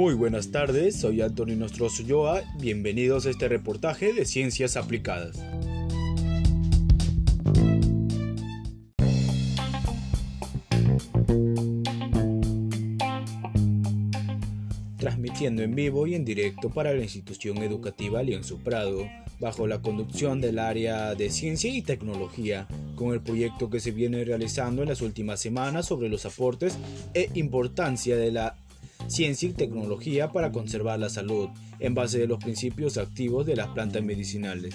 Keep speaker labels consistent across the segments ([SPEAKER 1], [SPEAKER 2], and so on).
[SPEAKER 1] Muy buenas tardes, soy Antonio Nostrozo Yoa, bienvenidos a este reportaje de Ciencias Aplicadas. Transmitiendo en vivo y en directo para la institución educativa Lienzo Prado, bajo la conducción del área de Ciencia y Tecnología, con el proyecto que se viene realizando en las últimas semanas sobre los aportes e importancia de la ciencia y tecnología para conservar la salud, en base de los principios activos de las plantas medicinales.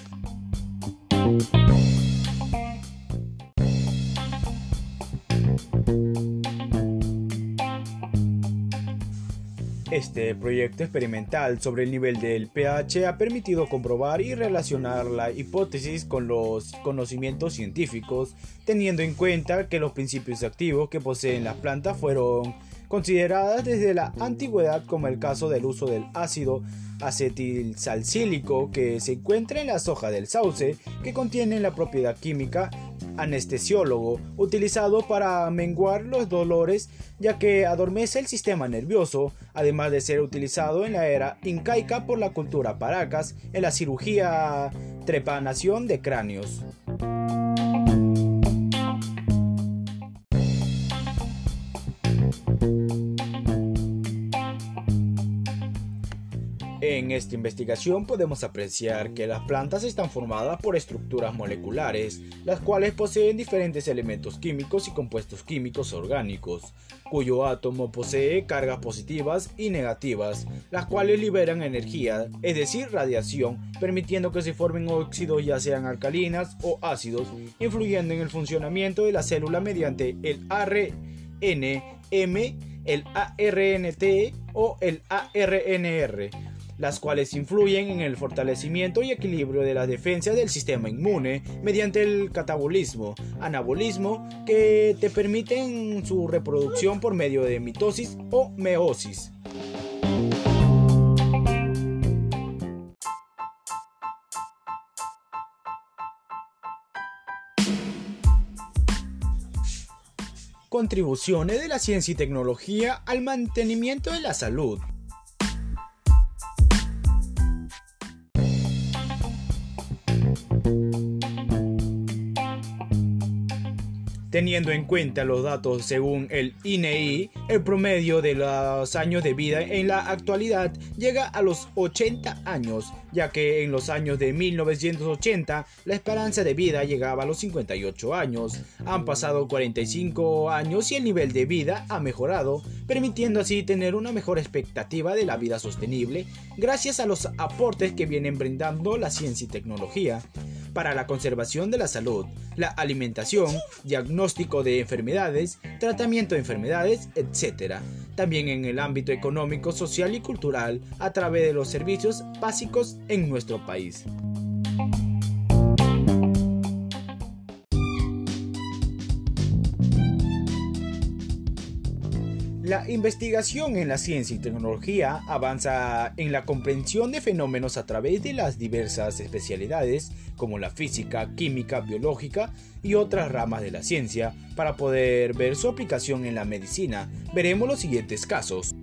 [SPEAKER 1] Este proyecto experimental sobre el nivel del pH ha permitido comprobar y relacionar la hipótesis con los conocimientos científicos, teniendo en cuenta que los principios activos que poseen las plantas fueron consideradas desde la antigüedad como el caso del uso del ácido acetilsalicílico que se encuentra en las hojas del sauce, que contienen la propiedad química anestesiólogo utilizado para menguar los dolores ya que adormece el sistema nervioso, además de ser utilizado en la era incaica por la cultura paracas en la cirugía trepanación de cráneos. En esta investigación podemos apreciar que las plantas están formadas por estructuras moleculares, las cuales poseen diferentes elementos químicos y compuestos químicos orgánicos, cuyo átomo posee cargas positivas y negativas, las cuales liberan energía, es decir, radiación, permitiendo que se formen óxidos ya sean alcalinas o ácidos, influyendo en el funcionamiento de la célula mediante el ARNM, el ARNT o el ARNR las cuales influyen en el fortalecimiento y equilibrio de la defensa del sistema inmune mediante el catabolismo, anabolismo, que te permiten su reproducción por medio de mitosis o meosis. Contribuciones de la ciencia y tecnología al mantenimiento de la salud. Teniendo en cuenta los datos según el INEI, e el promedio de los años de vida en la actualidad llega a los 80 años, ya que en los años de 1980 la esperanza de vida llegaba a los 58 años. Han pasado 45 años y el nivel de vida ha mejorado, permitiendo así tener una mejor expectativa de la vida sostenible gracias a los aportes que vienen brindando la ciencia y tecnología para la conservación de la salud, la alimentación, diagnóstico de enfermedades, tratamiento de enfermedades, etc. También en el ámbito económico, social y cultural a través de los servicios básicos en nuestro país. La investigación en la ciencia y tecnología avanza en la comprensión de fenómenos a través de las diversas especialidades como la física, química, biológica y otras ramas de la ciencia para poder ver su aplicación en la medicina. Veremos los siguientes casos.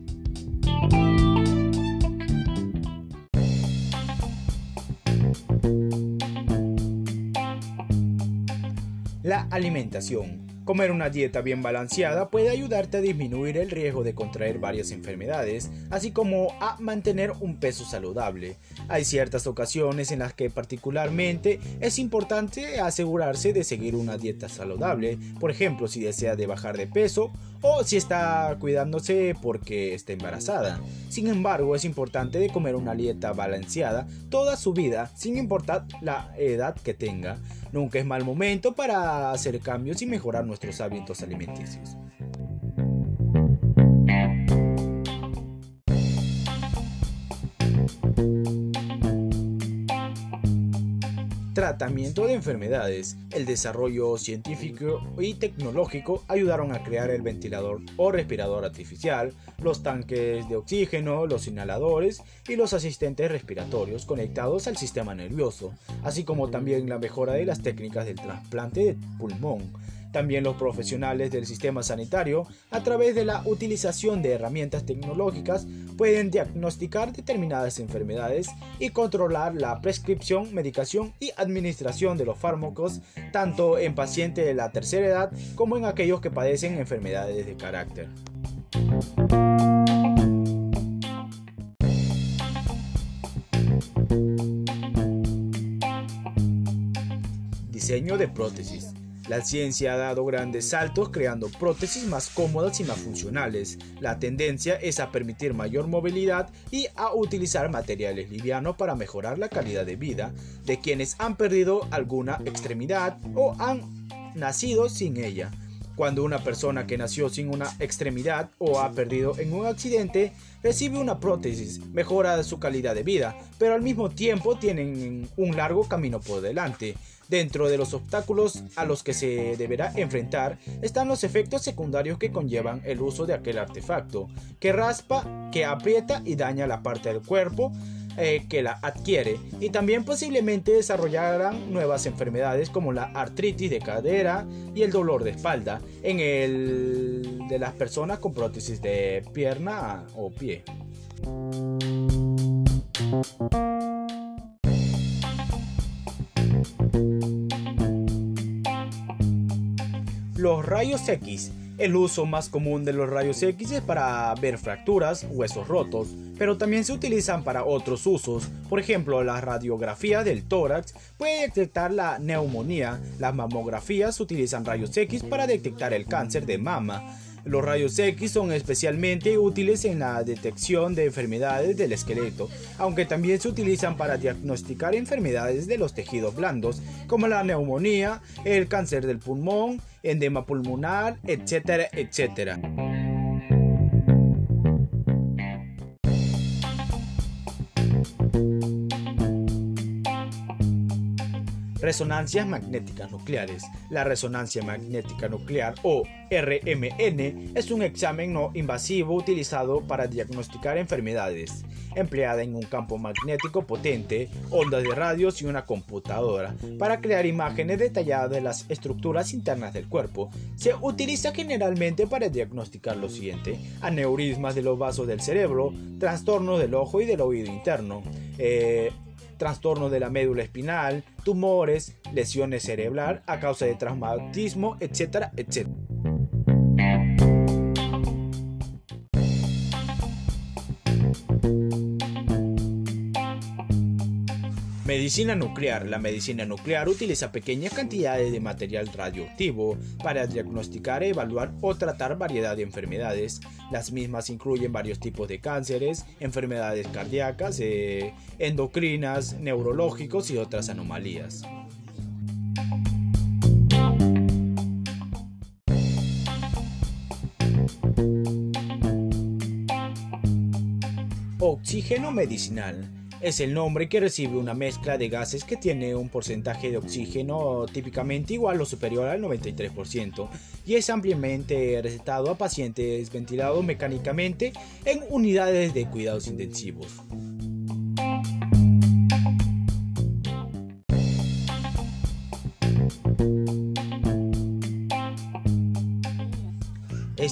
[SPEAKER 1] La alimentación Comer una dieta bien balanceada puede ayudarte a disminuir el riesgo de contraer varias enfermedades, así como a mantener un peso saludable. Hay ciertas ocasiones en las que particularmente es importante asegurarse de seguir una dieta saludable, por ejemplo si desea de bajar de peso o si está cuidándose porque está embarazada. Sin embargo, es importante de comer una dieta balanceada toda su vida, sin importar la edad que tenga. Nunca es mal momento para hacer cambios y mejorar nuestros hábitos alimenticios. Tratamiento de enfermedades, el desarrollo científico y tecnológico ayudaron a crear el ventilador o respirador artificial, los tanques de oxígeno, los inhaladores y los asistentes respiratorios conectados al sistema nervioso, así como también la mejora de las técnicas del trasplante de pulmón También los profesionales del sistema sanitario, a través de la utilización de herramientas tecnológicas, pueden diagnosticar determinadas enfermedades y controlar la prescripción, medicación y administración de los fármacos, tanto en pacientes de la tercera edad como en aquellos que padecen enfermedades de carácter. Diseño de prótesis. La ciencia ha dado grandes saltos creando prótesis más cómodas y más funcionales. La tendencia es a permitir mayor movilidad y a utilizar materiales livianos para mejorar la calidad de vida de quienes han perdido alguna extremidad o han nacido sin ella. Cuando una persona que nació sin una extremidad o ha perdido en un accidente recibe una prótesis, mejora su calidad de vida, pero al mismo tiempo tienen un largo camino por delante. Dentro de los obstáculos a los que se deberá enfrentar están los efectos secundarios que conllevan el uso de aquel artefacto, que raspa, que aprieta y daña la parte del cuerpo, eh, que la adquiere y también posiblemente desarrollarán nuevas enfermedades como la artritis de cadera y el dolor de espalda en el de las personas con prótesis de pierna o pie. Los rayos X el uso más común de los rayos X es para ver fracturas, huesos rotos, pero también se utilizan para otros usos. Por ejemplo, la radiografía del tórax puede detectar la neumonía. Las mamografías utilizan rayos X para detectar el cáncer de mama. Los rayos X son especialmente útiles en la detección de enfermedades del esqueleto, aunque también se utilizan para diagnosticar enfermedades de los tejidos blandos, como la neumonía, el cáncer del pulmón, endema pulmonar, etcétera, etcétera. Resonancias magnéticas nucleares. La resonancia magnética nuclear o RMN es un examen no invasivo utilizado para diagnosticar enfermedades, empleada en un campo magnético potente, ondas de radios y una computadora para crear imágenes detalladas de las estructuras internas del cuerpo. Se utiliza generalmente para diagnosticar lo siguiente: aneurismas de los vasos del cerebro, trastornos del ojo y del oído interno. Eh, trastornos de la médula espinal, tumores, lesiones cerebral a causa de traumatismo, etcétera, etcétera. Medicina nuclear. La medicina nuclear utiliza pequeñas cantidades de material radioactivo para diagnosticar, evaluar o tratar variedad de enfermedades. Las mismas incluyen varios tipos de cánceres, enfermedades cardíacas, eh, endocrinas, neurológicos y otras anomalías. Oxígeno medicinal es el nombre que recibe una mezcla de gases que tiene un porcentaje de oxígeno típicamente igual o superior al 93% y es ampliamente recetado a pacientes ventilados mecánicamente en unidades de cuidados intensivos.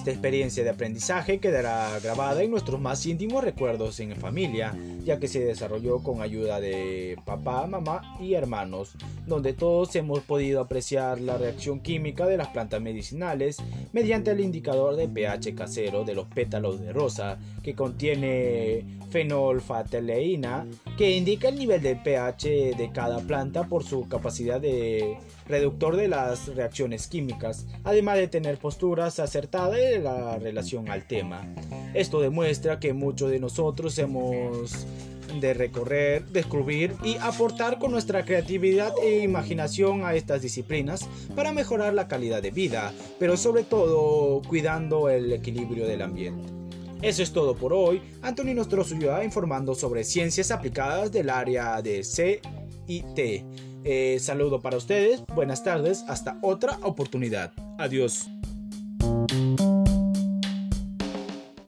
[SPEAKER 1] Esta experiencia de aprendizaje quedará grabada en nuestros más íntimos recuerdos en familia, ya que se desarrolló con ayuda de papá, mamá y hermanos, donde todos hemos podido apreciar la reacción química de las plantas medicinales mediante el indicador de pH casero de los pétalos de rosa, que contiene fenolfataleína, que indica el nivel de pH de cada planta por su capacidad de reductor de las reacciones químicas, además de tener posturas acertadas la relación al tema. Esto demuestra que muchos de nosotros hemos de recorrer, descubrir y aportar con nuestra creatividad e imaginación a estas disciplinas para mejorar la calidad de vida, pero sobre todo cuidando el equilibrio del ambiente. Eso es todo por hoy. Anthony Nostroso informando sobre ciencias aplicadas del área de CIT. Eh, saludo para ustedes, buenas tardes, hasta otra oportunidad. Adiós.